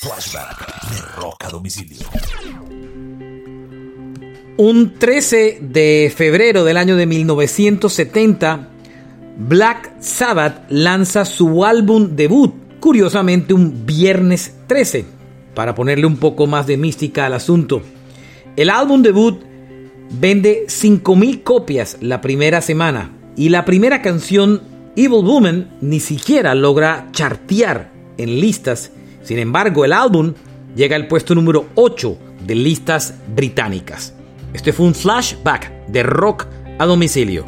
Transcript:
Flashback de Rock a domicilio. Un 13 de febrero del año de 1970, Black Sabbath lanza su álbum debut, curiosamente un viernes 13, para ponerle un poco más de mística al asunto. El álbum debut vende 5.000 copias la primera semana y la primera canción, Evil Woman, ni siquiera logra chartear en listas. Sin embargo, el álbum llega al puesto número 8 de listas británicas. Este fue un flashback de rock a domicilio.